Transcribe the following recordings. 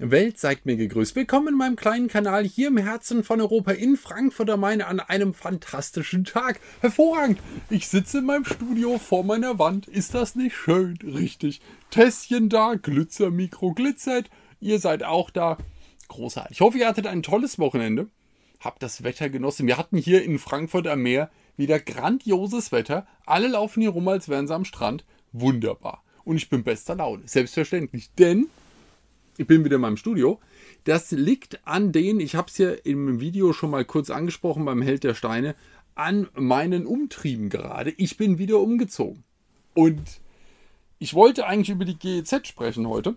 Welt, seid mir gegrüßt. Willkommen in meinem kleinen Kanal hier im Herzen von Europa in Frankfurt am Main an einem fantastischen Tag. Hervorragend. Ich sitze in meinem Studio vor meiner Wand. Ist das nicht schön? Richtig. Tässchen da, Glitzermikro glitzert. Ihr seid auch da. Großartig. Ich hoffe, ihr hattet ein tolles Wochenende. Habt das Wetter genossen. Wir hatten hier in Frankfurt am Meer wieder grandioses Wetter. Alle laufen hier rum, als wären sie am Strand. Wunderbar. Und ich bin bester Laune. Selbstverständlich. Denn ich bin wieder in meinem Studio. Das liegt an den, ich habe es ja im Video schon mal kurz angesprochen beim Held der Steine, an meinen Umtrieben gerade. Ich bin wieder umgezogen. Und ich wollte eigentlich über die GEZ sprechen heute.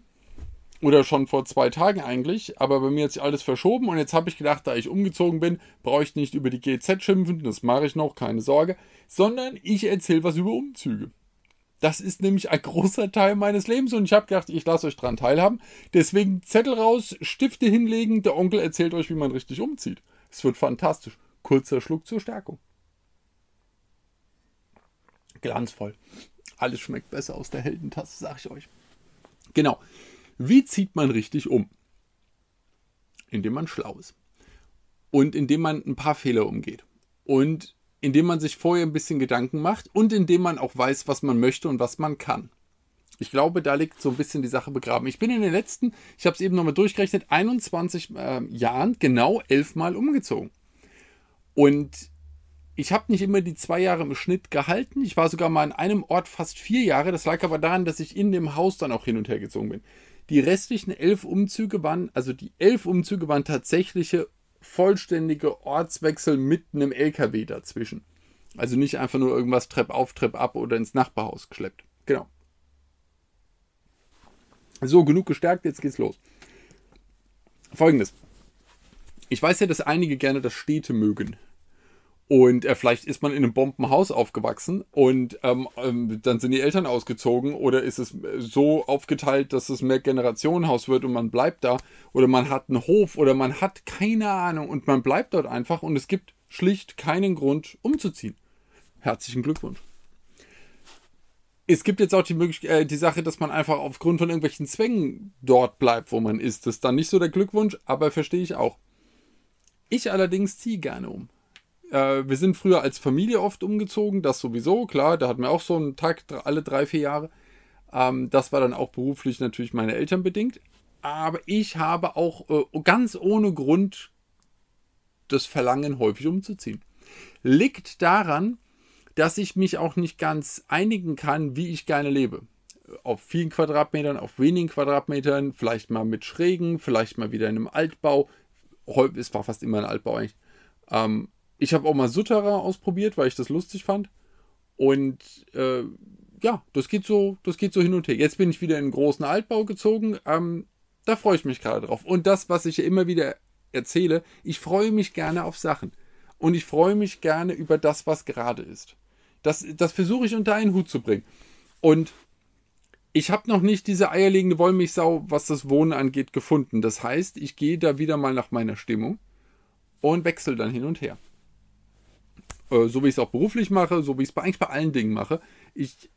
Oder schon vor zwei Tagen eigentlich, aber bei mir hat sich alles verschoben und jetzt habe ich gedacht, da ich umgezogen bin, brauche ich nicht über die GEZ schimpfen, das mache ich noch, keine Sorge, sondern ich erzähle was über Umzüge. Das ist nämlich ein großer Teil meines Lebens und ich habe gedacht, ich lasse euch dran teilhaben. Deswegen Zettel raus, Stifte hinlegen, der Onkel erzählt euch, wie man richtig umzieht. Es wird fantastisch. Kurzer Schluck zur Stärkung. Glanzvoll. Alles schmeckt besser aus der Heldentasse, sag ich euch. Genau. Wie zieht man richtig um? Indem man schlau ist. Und indem man ein paar Fehler umgeht. Und indem man sich vorher ein bisschen Gedanken macht und indem man auch weiß, was man möchte und was man kann. Ich glaube, da liegt so ein bisschen die Sache begraben. Ich bin in den letzten, ich habe es eben nochmal durchgerechnet, 21 äh, Jahren genau elfmal umgezogen. Und ich habe nicht immer die zwei Jahre im Schnitt gehalten. Ich war sogar mal an einem Ort fast vier Jahre. Das lag aber daran, dass ich in dem Haus dann auch hin und her gezogen bin. Die restlichen elf Umzüge waren, also die elf Umzüge waren tatsächliche vollständige Ortswechsel mit einem LKW dazwischen. Also nicht einfach nur irgendwas Trepp auf, Trepp ab oder ins Nachbarhaus geschleppt. Genau. So, genug gestärkt, jetzt geht's los. Folgendes. Ich weiß ja, dass einige gerne das Städte mögen. Und äh, vielleicht ist man in einem Bombenhaus aufgewachsen und ähm, ähm, dann sind die Eltern ausgezogen oder ist es so aufgeteilt, dass es mehr Generationenhaus wird und man bleibt da oder man hat einen Hof oder man hat keine Ahnung und man bleibt dort einfach und es gibt schlicht keinen Grund umzuziehen. Herzlichen Glückwunsch. Es gibt jetzt auch die Möglichkeit, äh, die Sache, dass man einfach aufgrund von irgendwelchen Zwängen dort bleibt, wo man ist. Das ist dann nicht so der Glückwunsch, aber verstehe ich auch. Ich allerdings ziehe gerne um. Äh, wir sind früher als Familie oft umgezogen, das sowieso, klar, da hatten wir auch so einen Tag alle drei, vier Jahre. Ähm, das war dann auch beruflich natürlich meine Eltern bedingt. Aber ich habe auch äh, ganz ohne Grund das Verlangen, häufig umzuziehen. Liegt daran, dass ich mich auch nicht ganz einigen kann, wie ich gerne lebe. Auf vielen Quadratmetern, auf wenigen Quadratmetern, vielleicht mal mit Schrägen, vielleicht mal wieder in einem Altbau. Es war fast immer ein Altbau eigentlich. Ähm, ich habe auch mal Sutterer ausprobiert, weil ich das lustig fand. Und äh, ja, das geht so, das geht so hin und her. Jetzt bin ich wieder in einen großen Altbau gezogen. Ähm, da freue ich mich gerade drauf. Und das, was ich ja immer wieder erzähle, ich freue mich gerne auf Sachen. Und ich freue mich gerne über das, was gerade ist. Das, das versuche ich unter einen Hut zu bringen. Und ich habe noch nicht diese eierlegende Wollmilchsau, was das Wohnen angeht, gefunden. Das heißt, ich gehe da wieder mal nach meiner Stimmung und wechsle dann hin und her. Äh, so wie ich es auch beruflich mache, so wie ich es eigentlich bei allen Dingen mache. Ich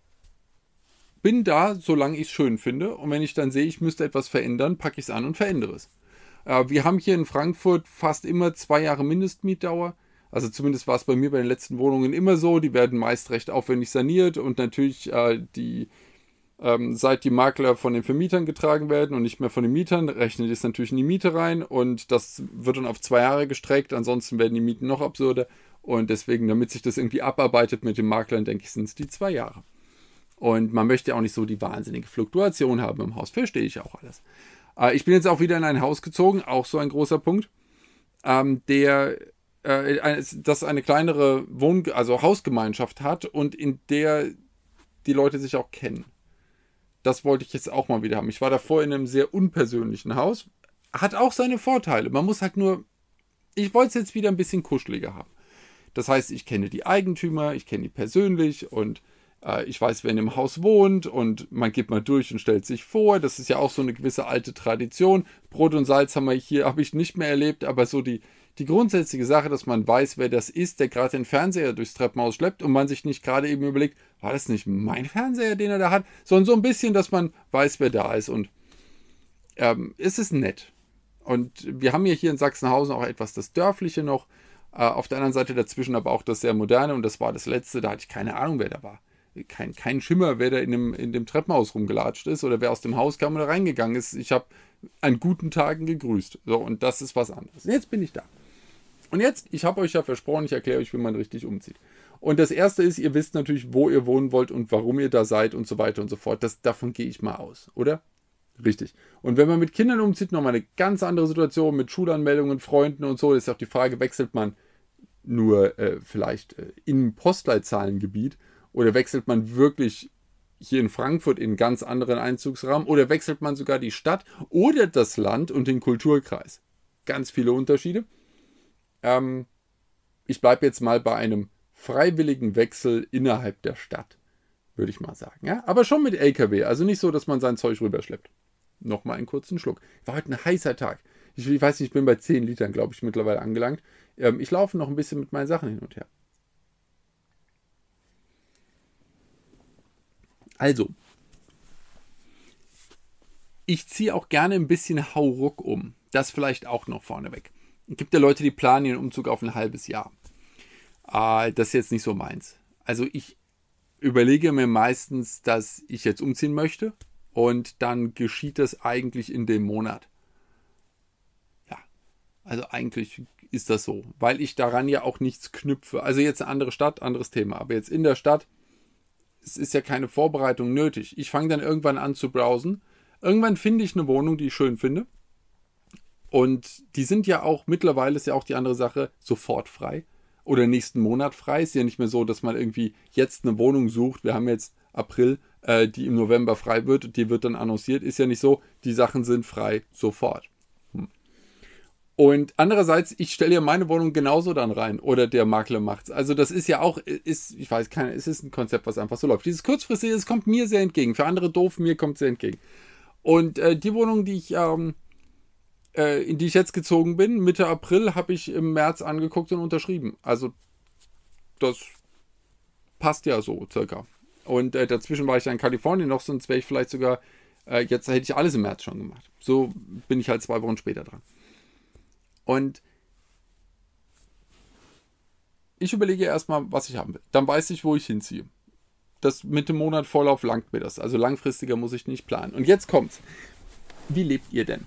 bin da, solange ich es schön finde. Und wenn ich dann sehe, ich müsste etwas verändern, packe ich es an und verändere es. Äh, wir haben hier in Frankfurt fast immer zwei Jahre Mindestmietdauer. Also zumindest war es bei mir bei den letzten Wohnungen immer so. Die werden meist recht aufwendig saniert und natürlich äh, die, ähm, seit die Makler von den Vermietern getragen werden und nicht mehr von den Mietern, rechnet es natürlich in die Miete rein und das wird dann auf zwei Jahre gestreckt. Ansonsten werden die Mieten noch absurder. Und deswegen, damit sich das irgendwie abarbeitet mit den Maklern, denke ich, sind es die zwei Jahre. Und man möchte auch nicht so die wahnsinnige Fluktuation haben im Haus. Verstehe ich auch alles. Äh, ich bin jetzt auch wieder in ein Haus gezogen, auch so ein großer Punkt, ähm, der äh, das eine kleinere Wohn also Hausgemeinschaft hat und in der die Leute sich auch kennen. Das wollte ich jetzt auch mal wieder haben. Ich war davor in einem sehr unpersönlichen Haus. Hat auch seine Vorteile. Man muss halt nur. Ich wollte es jetzt wieder ein bisschen kuscheliger haben. Das heißt, ich kenne die Eigentümer, ich kenne die persönlich und äh, ich weiß, wer in dem Haus wohnt und man geht mal durch und stellt sich vor. Das ist ja auch so eine gewisse alte Tradition. Brot und Salz haben wir hier, habe ich nicht mehr erlebt, aber so die, die grundsätzliche Sache, dass man weiß, wer das ist, der gerade den Fernseher durchs Treppenhaus schleppt und man sich nicht gerade eben überlegt, war das nicht mein Fernseher, den er da hat, sondern so ein bisschen, dass man weiß, wer da ist und ähm, es ist nett. Und wir haben ja hier in Sachsenhausen auch etwas das Dörfliche noch. Äh, auf der anderen Seite dazwischen aber auch das sehr moderne und das war das letzte, da hatte ich keine Ahnung, wer da war. Kein, kein Schimmer, wer da in dem, in dem Treppenhaus rumgelatscht ist oder wer aus dem Haus kam oder reingegangen ist. Ich habe an guten Tagen gegrüßt. So, und das ist was anderes. Jetzt bin ich da. Und jetzt, ich habe euch ja versprochen, ich erkläre euch, wie man richtig umzieht. Und das erste ist, ihr wisst natürlich, wo ihr wohnen wollt und warum ihr da seid und so weiter und so fort. Das, davon gehe ich mal aus, oder? Richtig. Und wenn man mit Kindern umzieht, nochmal eine ganz andere Situation mit Schulanmeldungen, Freunden und so, ist auch die Frage, wechselt man nur äh, vielleicht äh, im Postleitzahlengebiet oder wechselt man wirklich hier in Frankfurt in ganz anderen Einzugsrahmen oder wechselt man sogar die Stadt oder das Land und den Kulturkreis. Ganz viele Unterschiede. Ähm, ich bleibe jetzt mal bei einem freiwilligen Wechsel innerhalb der Stadt, würde ich mal sagen. Ja? Aber schon mit LKW, also nicht so, dass man sein Zeug rüberschleppt. Nochmal einen kurzen Schluck. War heute ein heißer Tag. Ich, ich weiß nicht, ich bin bei 10 Litern, glaube ich, mittlerweile angelangt. Ähm, ich laufe noch ein bisschen mit meinen Sachen hin und her. Also, ich ziehe auch gerne ein bisschen Hauruck um. Das vielleicht auch noch vorneweg. Es gibt ja Leute, die planen ihren Umzug auf ein halbes Jahr. Äh, das ist jetzt nicht so meins. Also ich überlege mir meistens, dass ich jetzt umziehen möchte und dann geschieht das eigentlich in dem Monat. Ja, also eigentlich ist das so, weil ich daran ja auch nichts knüpfe. Also jetzt eine andere Stadt, anderes Thema, aber jetzt in der Stadt, es ist ja keine Vorbereitung nötig. Ich fange dann irgendwann an zu browsen. Irgendwann finde ich eine Wohnung, die ich schön finde. Und die sind ja auch, mittlerweile ist ja auch die andere Sache, sofort frei. Oder nächsten Monat frei. Ist ja nicht mehr so, dass man irgendwie jetzt eine Wohnung sucht. Wir haben jetzt April, äh, die im November frei wird. Die wird dann annonciert. Ist ja nicht so, die Sachen sind frei sofort. Und andererseits, ich stelle ja meine Wohnung genauso dann rein oder der Makler macht's. Also das ist ja auch, ist, ich weiß keine, es ist ein Konzept, was einfach so läuft. Dieses kurzfristige, es kommt mir sehr entgegen. Für andere doof, mir kommt sehr entgegen. Und äh, die Wohnung, die ich, ähm, äh, in die ich jetzt gezogen bin, Mitte April, habe ich im März angeguckt und unterschrieben. Also das passt ja so circa. Und äh, dazwischen war ich dann in Kalifornien noch, sonst wäre ich vielleicht sogar, äh, jetzt hätte ich alles im März schon gemacht. So bin ich halt zwei Wochen später dran. Und ich überlege erstmal, was ich haben will. Dann weiß ich, wo ich hinziehe. Das mit dem Monat Vorlauf langt mir das. Also langfristiger muss ich nicht planen. Und jetzt kommt's. Wie lebt ihr denn?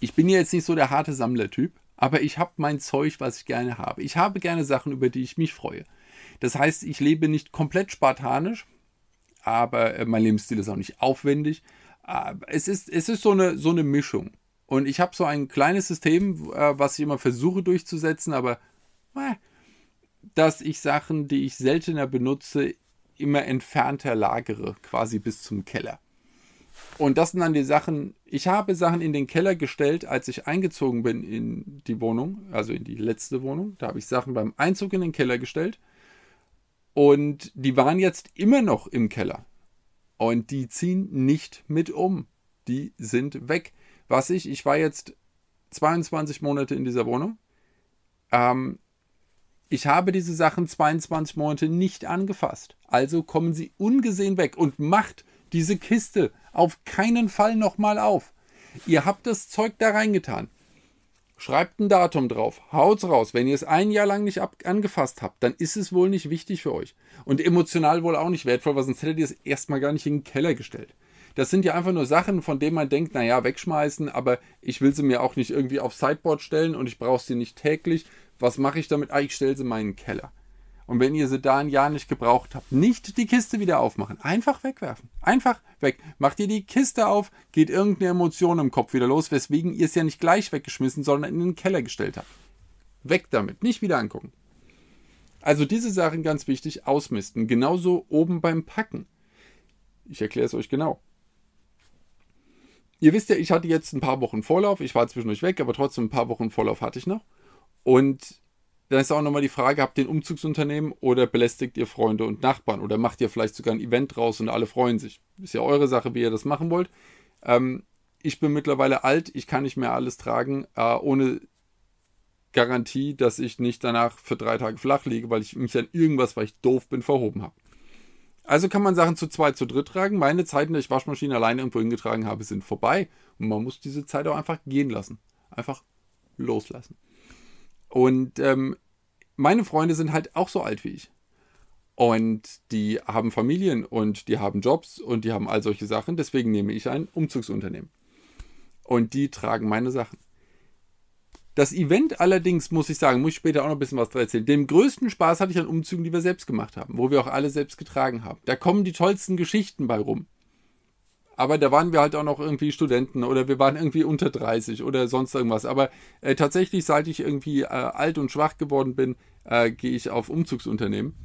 Ich bin jetzt nicht so der harte Sammlertyp, aber ich habe mein Zeug, was ich gerne habe. Ich habe gerne Sachen, über die ich mich freue. Das heißt, ich lebe nicht komplett spartanisch, aber äh, mein Lebensstil ist auch nicht aufwendig. Es ist, es ist so, eine, so eine Mischung. Und ich habe so ein kleines System, äh, was ich immer versuche durchzusetzen, aber äh, dass ich Sachen, die ich seltener benutze, immer entfernter lagere, quasi bis zum Keller. Und das sind dann die Sachen, ich habe Sachen in den Keller gestellt, als ich eingezogen bin in die Wohnung, also in die letzte Wohnung. Da habe ich Sachen beim Einzug in den Keller gestellt. Und die waren jetzt immer noch im Keller. Und die ziehen nicht mit um. Die sind weg was ich, ich war jetzt 22 Monate in dieser Wohnung. Ähm, ich habe diese Sachen 22 Monate nicht angefasst. Also kommen sie ungesehen weg und macht diese Kiste auf keinen Fall nochmal auf. Ihr habt das Zeug da reingetan. Schreibt ein Datum drauf, haut's raus. Wenn ihr es ein Jahr lang nicht angefasst habt, dann ist es wohl nicht wichtig für euch. Und emotional wohl auch nicht wertvoll, weil sonst hättet ihr es erstmal gar nicht in den Keller gestellt. Das sind ja einfach nur Sachen, von denen man denkt, naja, wegschmeißen, aber ich will sie mir auch nicht irgendwie aufs Sideboard stellen und ich brauche sie nicht täglich. Was mache ich damit? Ah, ich stelle sie in meinen Keller. Und wenn ihr sie da ein Jahr nicht gebraucht habt, nicht die Kiste wieder aufmachen. Einfach wegwerfen. Einfach weg. Macht ihr die Kiste auf, geht irgendeine Emotion im Kopf wieder los, weswegen ihr es ja nicht gleich weggeschmissen, sondern in den Keller gestellt habt. Weg damit. Nicht wieder angucken. Also diese Sachen ganz wichtig, ausmisten. Genauso oben beim Packen. Ich erkläre es euch genau. Ihr wisst ja, ich hatte jetzt ein paar Wochen Vorlauf. Ich war zwischendurch weg, aber trotzdem ein paar Wochen Vorlauf hatte ich noch. Und dann ist auch nochmal die Frage, habt ihr ein Umzugsunternehmen oder belästigt ihr Freunde und Nachbarn oder macht ihr vielleicht sogar ein Event draus und alle freuen sich? Ist ja eure Sache, wie ihr das machen wollt. Ähm, ich bin mittlerweile alt, ich kann nicht mehr alles tragen, äh, ohne Garantie, dass ich nicht danach für drei Tage flach liege, weil ich mich an irgendwas, weil ich doof bin, verhoben habe. Also kann man Sachen zu zweit, zu dritt tragen. Meine Zeiten, die ich Waschmaschine alleine irgendwo hingetragen habe, sind vorbei. Und man muss diese Zeit auch einfach gehen lassen. Einfach loslassen. Und ähm, meine Freunde sind halt auch so alt wie ich. Und die haben Familien und die haben Jobs und die haben all solche Sachen. Deswegen nehme ich ein Umzugsunternehmen. Und die tragen meine Sachen. Das Event allerdings, muss ich sagen, muss ich später auch noch ein bisschen was erzählen. Den größten Spaß hatte ich an Umzügen, die wir selbst gemacht haben, wo wir auch alle selbst getragen haben. Da kommen die tollsten Geschichten bei rum. Aber da waren wir halt auch noch irgendwie Studenten oder wir waren irgendwie unter 30 oder sonst irgendwas. Aber äh, tatsächlich, seit ich irgendwie äh, alt und schwach geworden bin, äh, gehe ich auf Umzugsunternehmen.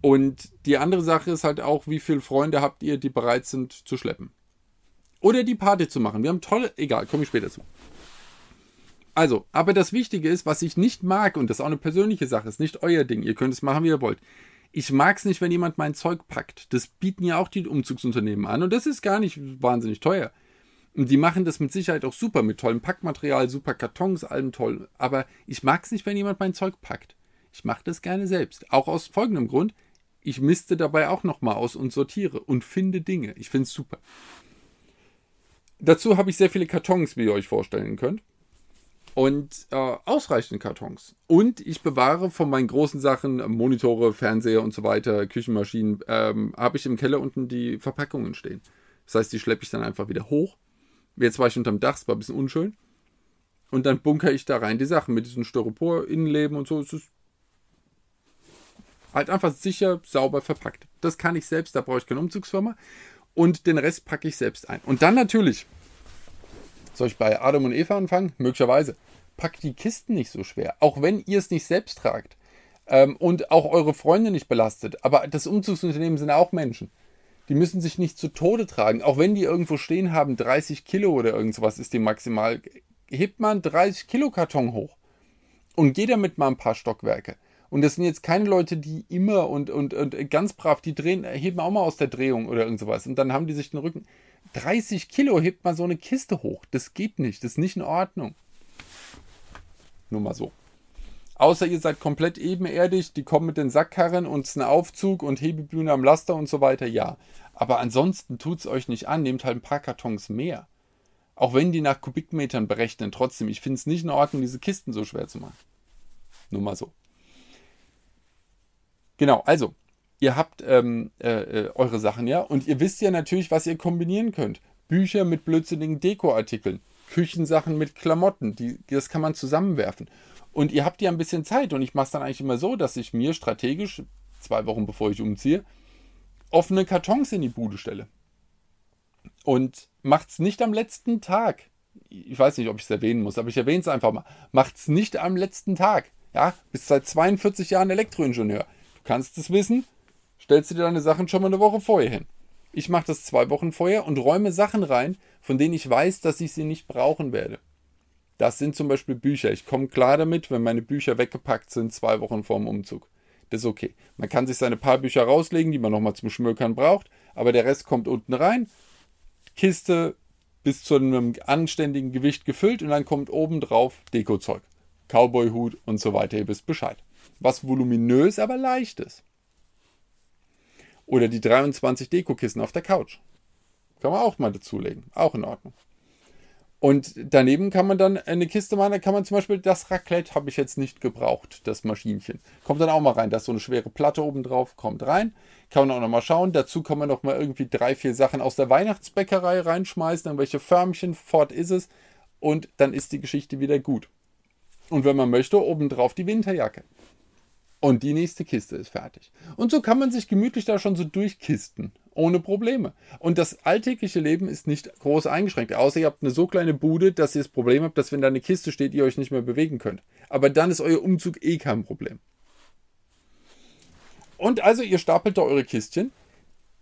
Und die andere Sache ist halt auch, wie viele Freunde habt ihr, die bereit sind zu schleppen. Oder die Party zu machen. Wir haben tolle, egal, komme ich später zu. Also, aber das Wichtige ist, was ich nicht mag, und das ist auch eine persönliche Sache, ist nicht euer Ding, ihr könnt es machen, wie ihr wollt. Ich mag es nicht, wenn jemand mein Zeug packt. Das bieten ja auch die Umzugsunternehmen an und das ist gar nicht wahnsinnig teuer. Und die machen das mit Sicherheit auch super, mit tollem Packmaterial, super Kartons, allem toll. Aber ich mag es nicht, wenn jemand mein Zeug packt. Ich mache das gerne selbst. Auch aus folgendem Grund. Ich misste dabei auch nochmal aus und sortiere und finde Dinge. Ich finde es super. Dazu habe ich sehr viele Kartons, wie ihr euch vorstellen könnt und äh, ausreichend Kartons. Und ich bewahre von meinen großen Sachen, Monitore, Fernseher und so weiter, Küchenmaschinen, ähm, habe ich im Keller unten die Verpackungen stehen. Das heißt, die schleppe ich dann einfach wieder hoch. Jetzt war ich unterm Dach, es war ein bisschen unschön. Und dann bunker ich da rein die Sachen mit diesem Styropor-Innenleben und so. Es ist halt einfach sicher, sauber verpackt. Das kann ich selbst, da brauche ich keine Umzugsfirma. Und den Rest packe ich selbst ein. Und dann natürlich soll ich bei Adam und Eva anfangen? Möglicherweise. Packt die Kisten nicht so schwer. Auch wenn ihr es nicht selbst tragt. Ähm, und auch eure Freunde nicht belastet. Aber das Umzugsunternehmen sind auch Menschen. Die müssen sich nicht zu Tode tragen. Auch wenn die irgendwo stehen haben, 30 Kilo oder irgendwas ist die maximal. Hebt man 30 Kilo Karton hoch. Und geht damit mal ein paar Stockwerke. Und das sind jetzt keine Leute, die immer und, und, und ganz brav, die drehen, heben auch mal aus der Drehung oder irgend sowas. Und dann haben die sich den Rücken. 30 Kilo hebt man so eine Kiste hoch. Das geht nicht. Das ist nicht in Ordnung. Nur mal so. Außer ihr seid komplett ebenerdig, die kommen mit den Sackkarren und es ist ein Aufzug und Hebebühne am Laster und so weiter, ja. Aber ansonsten tut es euch nicht an, nehmt halt ein paar Kartons mehr. Auch wenn die nach Kubikmetern berechnen, trotzdem, ich finde es nicht in Ordnung, diese Kisten so schwer zu machen. Nur mal so. Genau, also, ihr habt ähm, äh, äh, eure Sachen ja und ihr wisst ja natürlich, was ihr kombinieren könnt. Bücher mit blödsinnigen Dekoartikeln, Küchensachen mit Klamotten, die, das kann man zusammenwerfen. Und ihr habt ja ein bisschen Zeit und ich mache es dann eigentlich immer so, dass ich mir strategisch, zwei Wochen bevor ich umziehe, offene Kartons in die Bude stelle. Und macht es nicht am letzten Tag. Ich weiß nicht, ob ich es erwähnen muss, aber ich erwähne es einfach mal. Macht es nicht am letzten Tag. Ja, bist seit 42 Jahren Elektroingenieur. Du kannst es wissen, stellst du dir deine Sachen schon mal eine Woche vorher hin. Ich mache das zwei Wochen vorher und räume Sachen rein, von denen ich weiß, dass ich sie nicht brauchen werde. Das sind zum Beispiel Bücher. Ich komme klar damit, wenn meine Bücher weggepackt sind, zwei Wochen vorm Umzug. Das ist okay. Man kann sich seine paar Bücher rauslegen, die man nochmal zum Schmökern braucht, aber der Rest kommt unten rein. Kiste bis zu einem anständigen Gewicht gefüllt und dann kommt oben drauf Dekozeug. Cowboy-Hut und so weiter. Ihr wisst Bescheid. Was voluminös, aber leicht ist. Oder die 23 Dekokissen auf der Couch. Kann man auch mal dazulegen. Auch in Ordnung. Und daneben kann man dann eine Kiste machen, da kann man zum Beispiel das Raclette habe ich jetzt nicht gebraucht, das Maschinchen. Kommt dann auch mal rein. Da ist so eine schwere Platte oben drauf, kommt rein. Kann man auch noch mal schauen. Dazu kann man noch mal irgendwie drei, vier Sachen aus der Weihnachtsbäckerei reinschmeißen, irgendwelche Förmchen, fort ist es. Und dann ist die Geschichte wieder gut. Und wenn man möchte, obendrauf die Winterjacke. Und die nächste Kiste ist fertig. Und so kann man sich gemütlich da schon so durchkisten. Ohne Probleme. Und das alltägliche Leben ist nicht groß eingeschränkt. Außer ihr habt eine so kleine Bude, dass ihr das Problem habt, dass wenn da eine Kiste steht, ihr euch nicht mehr bewegen könnt. Aber dann ist euer Umzug eh kein Problem. Und also ihr stapelt da eure Kistchen.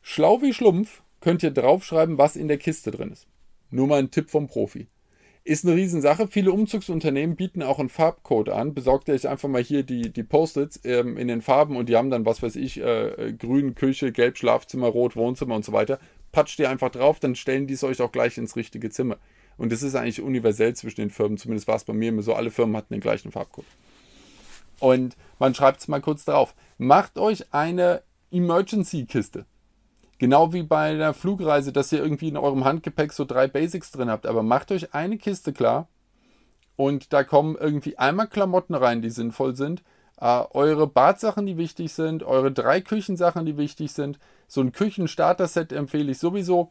Schlau wie Schlumpf könnt ihr draufschreiben, was in der Kiste drin ist. Nur mal ein Tipp vom Profi. Ist eine Riesensache. Viele Umzugsunternehmen bieten auch einen Farbcode an. Besorgt euch einfach mal hier die, die Post-its ähm, in den Farben und die haben dann, was weiß ich, äh, grün Küche, gelb Schlafzimmer, rot Wohnzimmer und so weiter. Patscht ihr einfach drauf, dann stellen die es euch auch gleich ins richtige Zimmer. Und das ist eigentlich universell zwischen den Firmen. Zumindest war es bei mir immer so. Alle Firmen hatten den gleichen Farbcode. Und man schreibt es mal kurz drauf. Macht euch eine Emergency-Kiste. Genau wie bei der Flugreise, dass ihr irgendwie in eurem Handgepäck so drei Basics drin habt. Aber macht euch eine Kiste klar und da kommen irgendwie einmal Klamotten rein, die sinnvoll sind. Äh, eure Badsachen, die wichtig sind, eure drei Küchensachen, die wichtig sind. So ein Küchenstarter-Set empfehle ich sowieso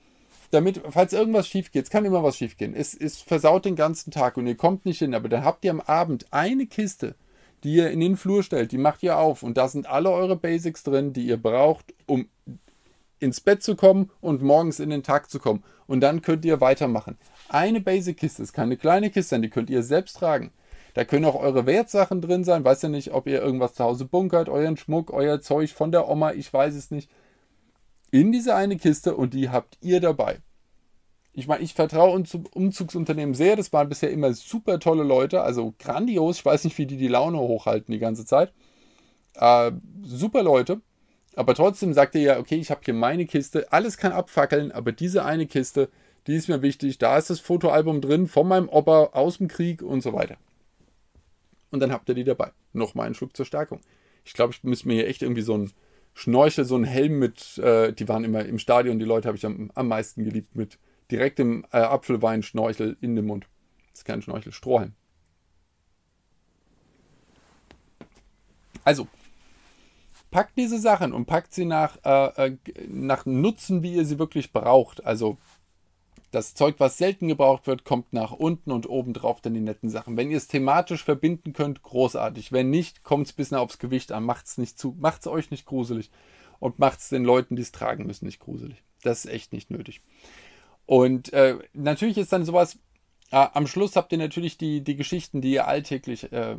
damit, falls irgendwas schief geht, es kann immer was schief gehen. Es, es versaut den ganzen Tag und ihr kommt nicht hin, aber dann habt ihr am Abend eine Kiste, die ihr in den Flur stellt, die macht ihr auf und da sind alle eure Basics drin, die ihr braucht, um ins Bett zu kommen und morgens in den Tag zu kommen. Und dann könnt ihr weitermachen. Eine Basic-Kiste ist keine kleine Kiste, die könnt ihr selbst tragen. Da können auch eure Wertsachen drin sein. Weiß ja nicht, ob ihr irgendwas zu Hause bunkert, euren Schmuck, euer Zeug von der Oma, ich weiß es nicht in diese eine Kiste und die habt ihr dabei. Ich meine, ich vertraue Umzugsunternehmen sehr. Das waren bisher immer super tolle Leute, also grandios. Ich weiß nicht, wie die die Laune hochhalten die ganze Zeit. Äh, super Leute. Aber trotzdem sagt ihr ja, okay, ich habe hier meine Kiste. Alles kann abfackeln, aber diese eine Kiste, die ist mir wichtig. Da ist das Fotoalbum drin von meinem Opa aus dem Krieg und so weiter. Und dann habt ihr die dabei. Nochmal einen Schluck zur Stärkung. Ich glaube, ich müsste mir hier echt irgendwie so ein Schnorchel, so ein Helm mit, äh, die waren immer im Stadion, die Leute habe ich am, am meisten geliebt, mit direktem äh, Apfelwein-Schnorchel in dem Mund. Das ist kein Schnorchel, Strohhalm. Also, packt diese Sachen und packt sie nach, äh, äh nach Nutzen, wie ihr sie wirklich braucht. Also das Zeug, was selten gebraucht wird, kommt nach unten und oben drauf dann die netten Sachen. Wenn ihr es thematisch verbinden könnt, großartig. Wenn nicht, kommt es bisschen aufs Gewicht an. Macht es nicht zu, macht es euch nicht gruselig. Und macht es den Leuten, die es tragen müssen, nicht gruselig. Das ist echt nicht nötig. Und äh, natürlich ist dann sowas, am Schluss habt ihr natürlich die, die Geschichten, die ihr alltäglich äh,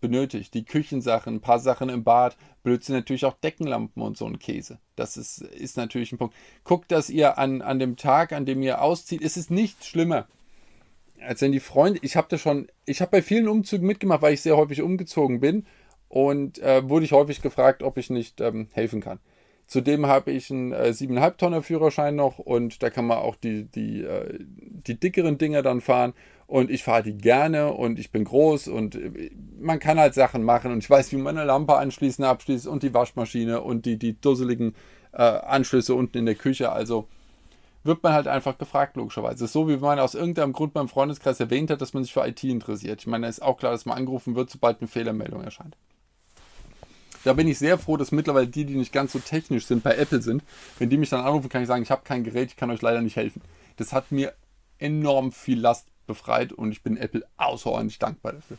benötigt. Die Küchensachen, ein paar Sachen im Bad, Blödsinn natürlich auch Deckenlampen und so ein Käse. Das ist, ist natürlich ein Punkt. Guckt, dass ihr an, an dem Tag, an dem ihr auszieht, ist es nicht schlimmer. Als wenn die Freunde, ich habe das schon, ich habe bei vielen Umzügen mitgemacht, weil ich sehr häufig umgezogen bin und äh, wurde ich häufig gefragt, ob ich nicht ähm, helfen kann. Zudem habe ich einen äh, 7,5 Tonner Führerschein noch und da kann man auch die, die, äh, die dickeren Dinger dann fahren. Und ich fahre die gerne und ich bin groß und äh, man kann halt Sachen machen. Und ich weiß, wie man eine Lampe anschließen, abschließt und die Waschmaschine und die, die dusseligen äh, Anschlüsse unten in der Küche. Also wird man halt einfach gefragt, logischerweise. So wie man aus irgendeinem Grund beim Freundeskreis erwähnt hat, dass man sich für IT interessiert. Ich meine, es ist auch klar, dass man angerufen wird, sobald eine Fehlermeldung erscheint. Da bin ich sehr froh, dass mittlerweile die, die nicht ganz so technisch sind, bei Apple sind. Wenn die mich dann anrufen, kann ich sagen, ich habe kein Gerät, ich kann euch leider nicht helfen. Das hat mir enorm viel Last befreit und ich bin Apple außerordentlich dankbar dafür.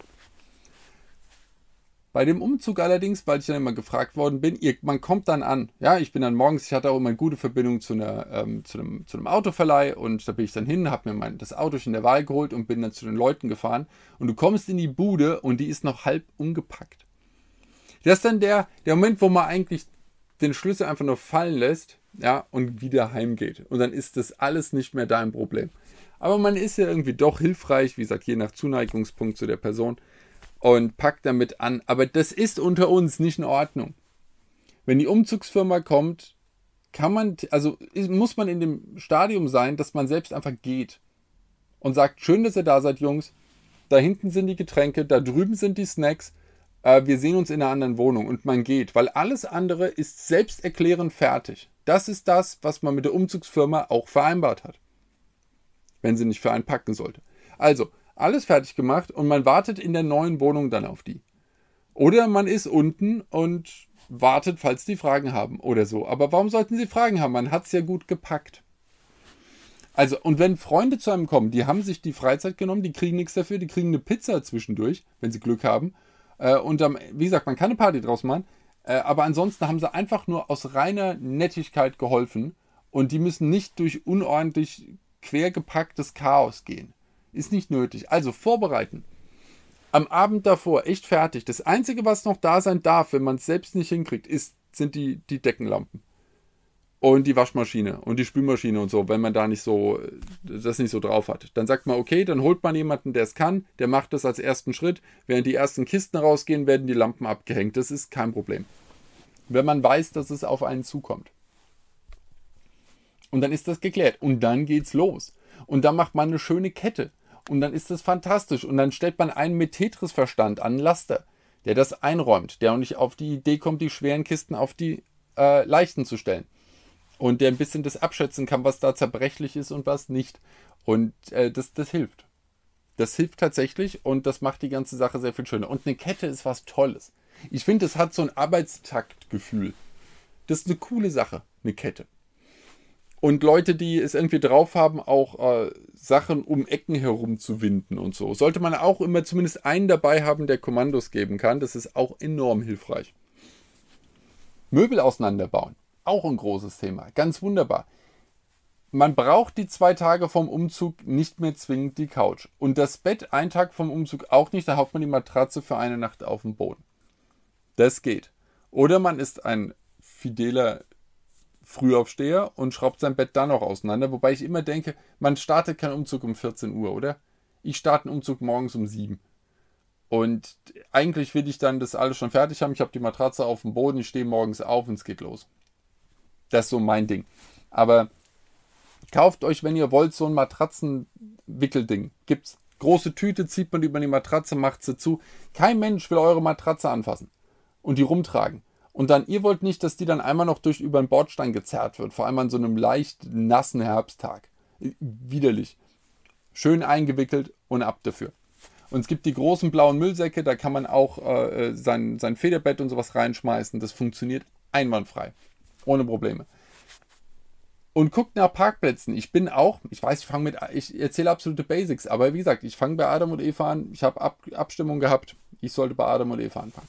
Bei dem Umzug allerdings, weil ich dann immer gefragt worden bin, ihr, man kommt dann an. Ja, ich bin dann morgens, ich hatte auch immer eine gute Verbindung zu, einer, ähm, zu, einem, zu einem Autoverleih und da bin ich dann hin, habe mir mein, das Auto in der Wahl geholt und bin dann zu den Leuten gefahren. Und du kommst in die Bude und die ist noch halb ungepackt. Das ist dann der, der Moment, wo man eigentlich den Schlüssel einfach nur fallen lässt, ja, und wieder heimgeht. Und dann ist das alles nicht mehr dein Problem. Aber man ist ja irgendwie doch hilfreich, wie gesagt, je nach Zuneigungspunkt zu der Person und packt damit an. Aber das ist unter uns nicht in Ordnung. Wenn die Umzugsfirma kommt, kann man, also muss man in dem Stadium sein, dass man selbst einfach geht und sagt, schön, dass ihr da seid, Jungs. Da hinten sind die Getränke, da drüben sind die Snacks äh, wir sehen uns in einer anderen Wohnung und man geht, weil alles andere ist selbsterklärend fertig. Das ist das, was man mit der Umzugsfirma auch vereinbart hat. Wenn sie nicht für einen packen sollte. Also, alles fertig gemacht und man wartet in der neuen Wohnung dann auf die. Oder man ist unten und wartet, falls die Fragen haben oder so. Aber warum sollten sie Fragen haben? Man hat es ja gut gepackt. Also, und wenn Freunde zu einem kommen, die haben sich die Freizeit genommen, die kriegen nichts dafür, die kriegen eine Pizza zwischendurch, wenn sie Glück haben. Äh, und ähm, wie gesagt, man kann eine Party draus machen. Äh, aber ansonsten haben sie einfach nur aus reiner Nettigkeit geholfen. Und die müssen nicht durch unordentlich quergepacktes Chaos gehen. Ist nicht nötig. Also vorbereiten. Am Abend davor echt fertig. Das Einzige, was noch da sein darf, wenn man es selbst nicht hinkriegt, ist, sind die, die Deckenlampen und die Waschmaschine und die Spülmaschine und so, wenn man da nicht so das nicht so drauf hat. Dann sagt man, okay, dann holt man jemanden, der es kann, der macht das als ersten Schritt. Während die ersten Kisten rausgehen, werden die Lampen abgehängt. Das ist kein Problem. Wenn man weiß, dass es auf einen zukommt. Und dann ist das geklärt. Und dann geht's los. Und dann macht man eine schöne Kette. Und dann ist das fantastisch. Und dann stellt man einen mit Tetris-Verstand an Laster, der das einräumt, der auch nicht auf die Idee kommt, die schweren Kisten auf die äh, leichten zu stellen und der ein bisschen das abschätzen kann, was da zerbrechlich ist und was nicht. Und äh, das, das hilft. Das hilft tatsächlich und das macht die ganze Sache sehr viel schöner. Und eine Kette ist was Tolles. Ich finde, es hat so ein Arbeitstaktgefühl. Das ist eine coole Sache, eine Kette. Und Leute, die es irgendwie drauf haben, auch äh, Sachen um Ecken herum zu winden und so. Sollte man auch immer zumindest einen dabei haben, der Kommandos geben kann. Das ist auch enorm hilfreich. Möbel auseinanderbauen. Auch ein großes Thema. Ganz wunderbar. Man braucht die zwei Tage vom Umzug nicht mehr zwingend die Couch. Und das Bett einen Tag vom Umzug auch nicht. Da haut man die Matratze für eine Nacht auf den Boden. Das geht. Oder man ist ein fideler Frühaufsteher und schraubt sein Bett dann noch auseinander. Wobei ich immer denke, man startet keinen Umzug um 14 Uhr, oder? Ich starte einen Umzug morgens um 7. Und eigentlich will ich dann das alles schon fertig haben. Ich habe die Matratze auf dem Boden, ich stehe morgens auf und es geht los. Das ist so mein Ding. Aber kauft euch, wenn ihr wollt, so ein Matratzenwickelding. Gibt's. Große Tüte zieht man über die Matratze, macht sie zu. Kein Mensch will eure Matratze anfassen und die rumtragen. Und dann, ihr wollt nicht, dass die dann einmal noch durch über den Bordstein gezerrt wird, vor allem an so einem leicht nassen Herbsttag. Widerlich. Schön eingewickelt und ab dafür. Und es gibt die großen blauen Müllsäcke, da kann man auch äh, sein, sein Federbett und sowas reinschmeißen. Das funktioniert einwandfrei. Ohne Probleme. Und guckt nach Parkplätzen. Ich bin auch, ich weiß, ich fange mit, ich erzähle absolute Basics, aber wie gesagt, ich fange bei Adam und Eva an. Ich habe Ab Abstimmung gehabt. Ich sollte bei Adam und Eva anfangen.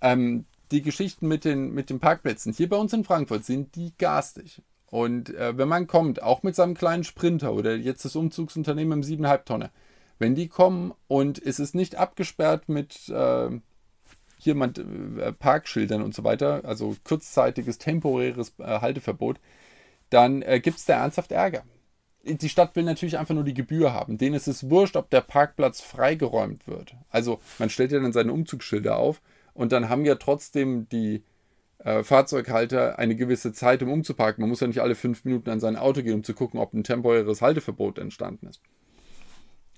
Ähm, die Geschichten mit den, mit den Parkplätzen hier bei uns in Frankfurt sind die garstig. Und äh, wenn man kommt, auch mit seinem kleinen Sprinter oder jetzt das Umzugsunternehmen im 7,5 Tonne, wenn die kommen und es ist nicht abgesperrt mit äh, hier man, äh, Parkschildern und so weiter, also kurzzeitiges, temporäres äh, Halteverbot, dann äh, gibt es da ernsthaft Ärger. Die Stadt will natürlich einfach nur die Gebühr haben. Denen ist es wurscht, ob der Parkplatz freigeräumt wird. Also man stellt ja dann seine Umzugsschilder auf und dann haben ja trotzdem die äh, Fahrzeughalter eine gewisse Zeit, um umzuparken. Man muss ja nicht alle fünf Minuten an sein Auto gehen, um zu gucken, ob ein temporäres Halteverbot entstanden ist.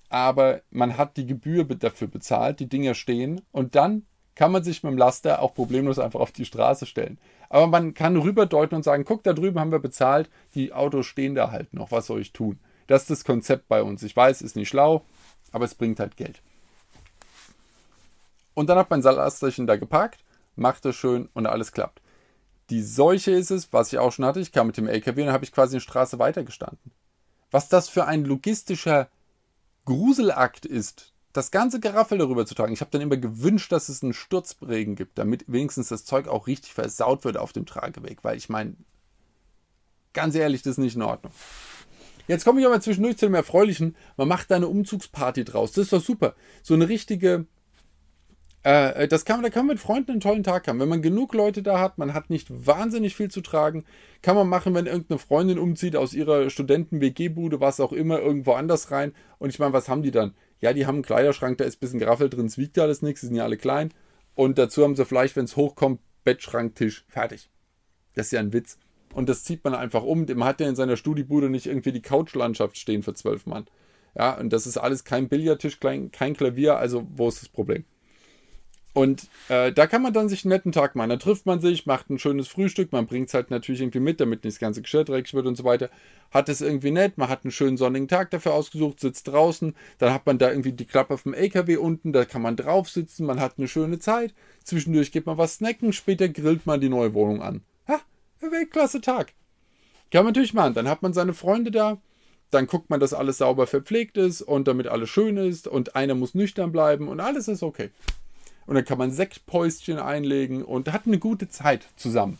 Aber man hat die Gebühr dafür bezahlt, die Dinger stehen und dann kann man sich mit dem Laster auch problemlos einfach auf die Straße stellen. Aber man kann rüberdeuten und sagen, guck, da drüben haben wir bezahlt, die Autos stehen da halt noch, was soll ich tun? Das ist das Konzept bei uns. Ich weiß, ist nicht schlau, aber es bringt halt Geld. Und dann hat mein Salasterchen da geparkt, machte schön und alles klappt. Die Seuche ist es, was ich auch schon hatte, ich kam mit dem LKW und habe ich quasi eine Straße weitergestanden. Was das für ein logistischer Gruselakt ist, das ganze Geraffel darüber zu tragen. Ich habe dann immer gewünscht, dass es einen Sturzregen gibt, damit wenigstens das Zeug auch richtig versaut wird auf dem Trageweg, weil ich meine, ganz ehrlich, das ist nicht in Ordnung. Jetzt komme ich aber zwischendurch zu dem Erfreulichen. Man macht da eine Umzugsparty draus. Das ist doch super. So eine richtige äh, das kann, da kann man mit Freunden einen tollen Tag haben. Wenn man genug Leute da hat, man hat nicht wahnsinnig viel zu tragen, kann man machen, wenn irgendeine Freundin umzieht aus ihrer Studenten-WG-Bude, was auch immer, irgendwo anders rein. Und ich meine, was haben die dann? Ja, die haben einen Kleiderschrank, da ist ein bisschen Geraffel drin, es wiegt ja alles nichts, die sind ja alle klein. Und dazu haben sie vielleicht, wenn es hochkommt, Bettschrank, Tisch, fertig. Das ist ja ein Witz. Und das zieht man einfach um. Man hat ja in seiner Studiebude nicht irgendwie die Couchlandschaft stehen für zwölf Mann. Ja, und das ist alles kein Billardtisch, kein Klavier, also wo ist das Problem? Und äh, da kann man dann sich einen netten Tag machen. Da trifft man sich, macht ein schönes Frühstück, man bringt es halt natürlich irgendwie mit, damit nicht das ganze Geschirr dreckig wird und so weiter. Hat es irgendwie nett, man hat einen schönen sonnigen Tag dafür ausgesucht, sitzt draußen, dann hat man da irgendwie die Klappe vom LKW unten, da kann man drauf sitzen, man hat eine schöne Zeit. Zwischendurch geht man was snacken, später grillt man die neue Wohnung an. Ha, Weltklasse Tag. Kann man natürlich machen. Dann hat man seine Freunde da, dann guckt man, dass alles sauber verpflegt ist und damit alles schön ist und einer muss nüchtern bleiben und alles ist okay. Und dann kann man Sektpäuschen einlegen und hat eine gute Zeit zusammen.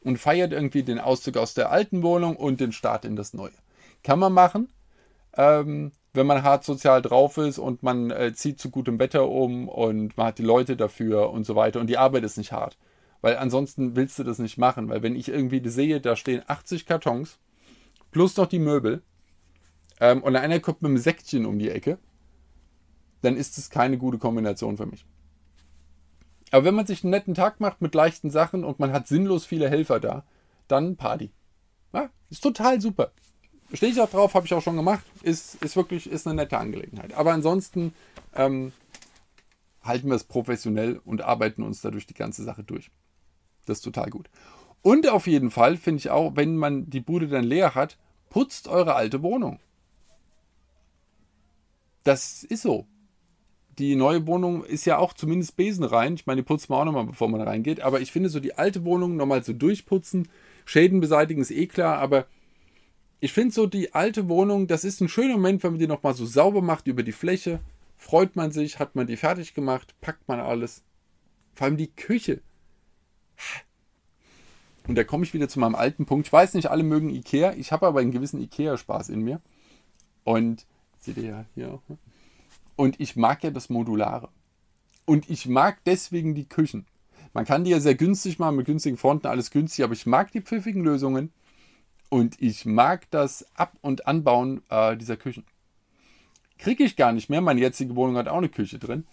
Und feiert irgendwie den Auszug aus der alten Wohnung und den Start in das Neue. Kann man machen, ähm, wenn man hart sozial drauf ist und man äh, zieht zu gutem Wetter um und man hat die Leute dafür und so weiter und die Arbeit ist nicht hart. Weil ansonsten willst du das nicht machen. Weil wenn ich irgendwie sehe, da stehen 80 Kartons plus noch die Möbel ähm, und einer kommt mit einem Säckchen um die Ecke, dann ist es keine gute Kombination für mich. Aber wenn man sich einen netten Tag macht mit leichten Sachen und man hat sinnlos viele Helfer da, dann Party. Ja, ist total super. Stehe ich auch drauf, habe ich auch schon gemacht. Ist, ist wirklich ist eine nette Angelegenheit. Aber ansonsten ähm, halten wir es professionell und arbeiten uns dadurch die ganze Sache durch. Das ist total gut. Und auf jeden Fall finde ich auch, wenn man die Bude dann leer hat, putzt eure alte Wohnung. Das ist so. Die neue Wohnung ist ja auch zumindest besenrein. Ich meine, die putzt man auch nochmal, bevor man reingeht. Aber ich finde so die alte Wohnung nochmal so durchputzen, Schäden beseitigen ist eh klar, aber ich finde so die alte Wohnung, das ist ein schöner Moment, wenn man die nochmal so sauber macht über die Fläche. Freut man sich, hat man die fertig gemacht, packt man alles. Vor allem die Küche. Und da komme ich wieder zu meinem alten Punkt. Ich weiß nicht, alle mögen Ikea. Ich habe aber einen gewissen Ikea-Spaß in mir. Und seht ihr ja hier auch. Ne? Und ich mag ja das Modulare. Und ich mag deswegen die Küchen. Man kann die ja sehr günstig machen, mit günstigen Fronten, alles günstig, aber ich mag die pfiffigen Lösungen. Und ich mag das Ab- und Anbauen äh, dieser Küchen. Kriege ich gar nicht mehr. Meine jetzige Wohnung hat auch eine Küche drin.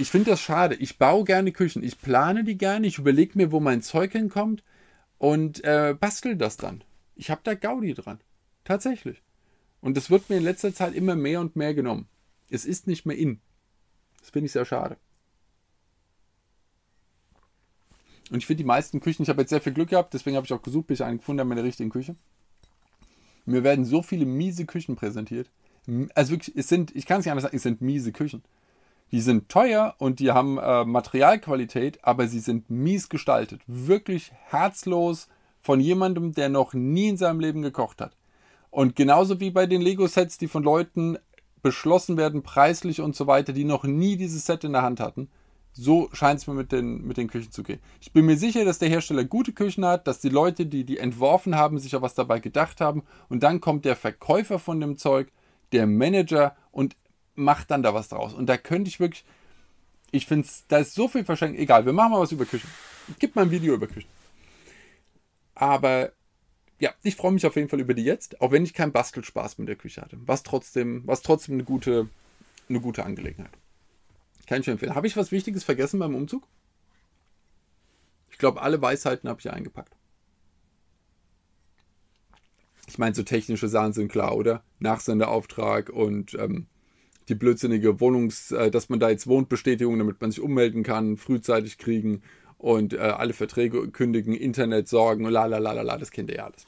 Ich finde das schade. Ich baue gerne Küchen. Ich plane die gerne. Ich überlege mir, wo mein Zeug hinkommt und äh, bastel das dann. Ich habe da Gaudi dran. Tatsächlich. Und das wird mir in letzter Zeit immer mehr und mehr genommen. Es ist nicht mehr in. Das finde ich sehr schade. Und ich finde die meisten Küchen, ich habe jetzt sehr viel Glück gehabt, deswegen habe ich auch gesucht, bis ich einen gefunden habe in der richtigen Küche. Mir werden so viele miese Küchen präsentiert. Also wirklich, es sind, ich kann es nicht anders sagen, es sind miese Küchen. Die sind teuer und die haben äh, Materialqualität, aber sie sind mies gestaltet. Wirklich herzlos von jemandem, der noch nie in seinem Leben gekocht hat. Und genauso wie bei den Lego-Sets, die von Leuten beschlossen werden, preislich und so weiter, die noch nie dieses Set in der Hand hatten, so scheint es mir mit den, mit den Küchen zu gehen. Ich bin mir sicher, dass der Hersteller gute Küchen hat, dass die Leute, die die entworfen haben, sich auch was dabei gedacht haben. Und dann kommt der Verkäufer von dem Zeug, der Manager und macht dann da was draus. Und da könnte ich wirklich, ich finde, da ist so viel verschenkt. Egal, wir machen mal was über Küchen. Gib mal ein Video über Küchen. Aber ja, ich freue mich auf jeden Fall über die jetzt, auch wenn ich keinen Bastelspaß mit der Küche hatte. Was trotzdem, was trotzdem eine gute, eine gute Angelegenheit. Kann ich empfehlen. Habe ich was Wichtiges vergessen beim Umzug? Ich glaube, alle Weisheiten habe ich eingepackt. Ich meine, so technische Sachen sind klar, oder? Nachsendeauftrag und ähm, die blödsinnige Wohnungs-, äh, dass man da jetzt wohnt, Bestätigung, damit man sich ummelden kann, frühzeitig kriegen und äh, alle Verträge kündigen, Internet sorgen, la la la la la, das kennt ihr ja alles.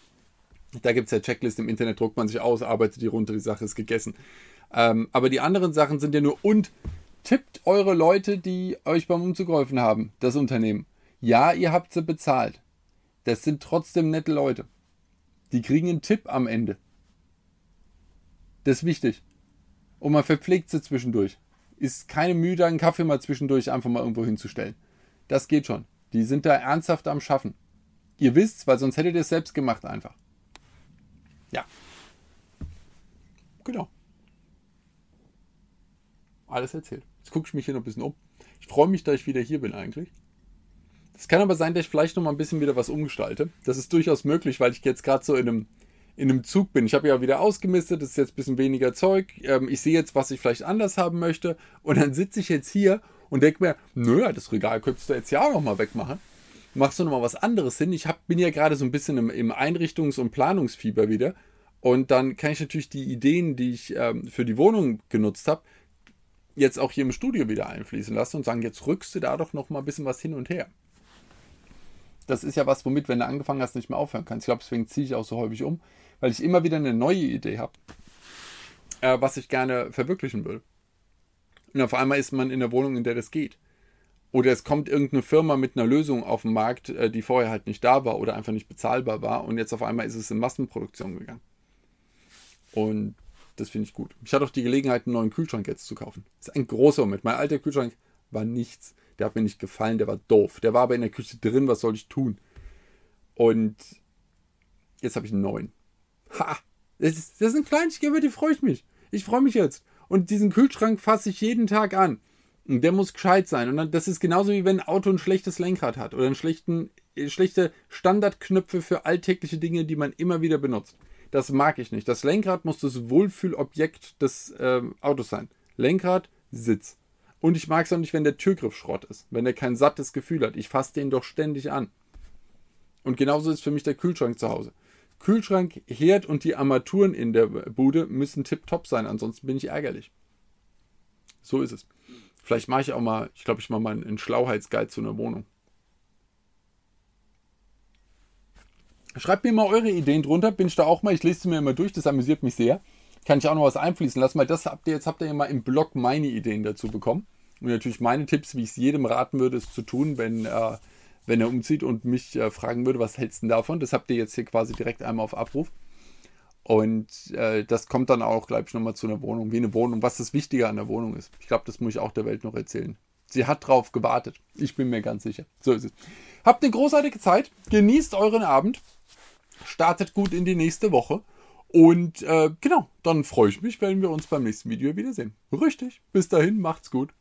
Da gibt es ja Checklisten im Internet, druckt man sich aus, arbeitet die runter, die Sache ist gegessen. Ähm, aber die anderen Sachen sind ja nur und tippt eure Leute, die euch beim Umzug geholfen haben, das Unternehmen. Ja, ihr habt sie bezahlt. Das sind trotzdem nette Leute. Die kriegen einen Tipp am Ende. Das ist wichtig. Und man verpflegt sie zwischendurch. Ist keine Mühe, einen Kaffee mal zwischendurch einfach mal irgendwo hinzustellen. Das geht schon. Die sind da ernsthaft am Schaffen. Ihr wisst's, weil sonst hättet ihr es selbst gemacht einfach. Ja. Genau. Alles erzählt. Jetzt gucke ich mich hier noch ein bisschen um. Ich freue mich, dass ich wieder hier bin eigentlich. Es kann aber sein, dass ich vielleicht noch mal ein bisschen wieder was umgestalte. Das ist durchaus möglich, weil ich jetzt gerade so in einem, in einem Zug bin. Ich habe ja wieder ausgemistet, das ist jetzt ein bisschen weniger Zeug. Ähm, ich sehe jetzt, was ich vielleicht anders haben möchte. Und dann sitze ich jetzt hier und denke mir, naja, das Regal könntest du jetzt ja auch noch mal wegmachen. Machst du noch mal was anderes hin? Ich hab, bin ja gerade so ein bisschen im, im Einrichtungs- und Planungsfieber wieder. Und dann kann ich natürlich die Ideen, die ich ähm, für die Wohnung genutzt habe, jetzt auch hier im Studio wieder einfließen lassen und sagen, jetzt rückst du da doch noch mal ein bisschen was hin und her. Das ist ja was, womit, wenn du angefangen hast, nicht mehr aufhören kannst. Ich glaube, deswegen ziehe ich auch so häufig um, weil ich immer wieder eine neue Idee habe, äh, was ich gerne verwirklichen will. Und auf einmal ist man in der Wohnung, in der das geht. Oder es kommt irgendeine Firma mit einer Lösung auf den Markt, äh, die vorher halt nicht da war oder einfach nicht bezahlbar war und jetzt auf einmal ist es in Massenproduktion gegangen. Und das finde ich gut. Ich hatte auch die Gelegenheit, einen neuen Kühlschrank jetzt zu kaufen. Das ist ein großer Moment. Mein alter Kühlschrank war nichts. Der hat mir nicht gefallen, der war doof. Der war aber in der Küche drin, was soll ich tun? Und jetzt habe ich einen neuen. Ha! Das ist, das ist ein Kleinigkeit, über die freue ich mich. Ich freue mich jetzt. Und diesen Kühlschrank fasse ich jeden Tag an. Der muss gescheit sein. Und das ist genauso wie wenn ein Auto ein schlechtes Lenkrad hat oder einen schlechten, schlechte Standardknöpfe für alltägliche Dinge, die man immer wieder benutzt. Das mag ich nicht. Das Lenkrad muss das Wohlfühlobjekt des äh, Autos sein. Lenkrad, Sitz. Und ich mag es auch nicht, wenn der Türgriff Schrott ist, wenn er kein sattes Gefühl hat. Ich fasse den doch ständig an. Und genauso ist für mich der Kühlschrank zu Hause. Kühlschrank, Herd und die Armaturen in der Bude müssen tipptopp sein, ansonsten bin ich ärgerlich. So ist es. Vielleicht mache ich auch mal, ich glaube, ich mache mal einen Schlauheitsguide zu einer Wohnung. Schreibt mir mal eure Ideen drunter, bin ich da auch mal, ich lese sie mir immer durch, das amüsiert mich sehr. Kann ich auch noch was einfließen lassen, weil das habt ihr jetzt habt ihr ja mal im Blog meine Ideen dazu bekommen. Und natürlich meine Tipps, wie ich es jedem raten würde, es zu tun, wenn, äh, wenn er umzieht und mich äh, fragen würde, was hältst du davon? Das habt ihr jetzt hier quasi direkt einmal auf Abruf. Und äh, das kommt dann auch, glaube ich, nochmal zu einer Wohnung, wie eine Wohnung, was das Wichtige an der Wohnung ist. Ich glaube, das muss ich auch der Welt noch erzählen. Sie hat drauf gewartet. Ich bin mir ganz sicher. So ist es. Habt eine großartige Zeit. Genießt euren Abend. Startet gut in die nächste Woche. Und äh, genau, dann freue ich mich, wenn wir uns beim nächsten Video wiedersehen. Richtig. Bis dahin, macht's gut.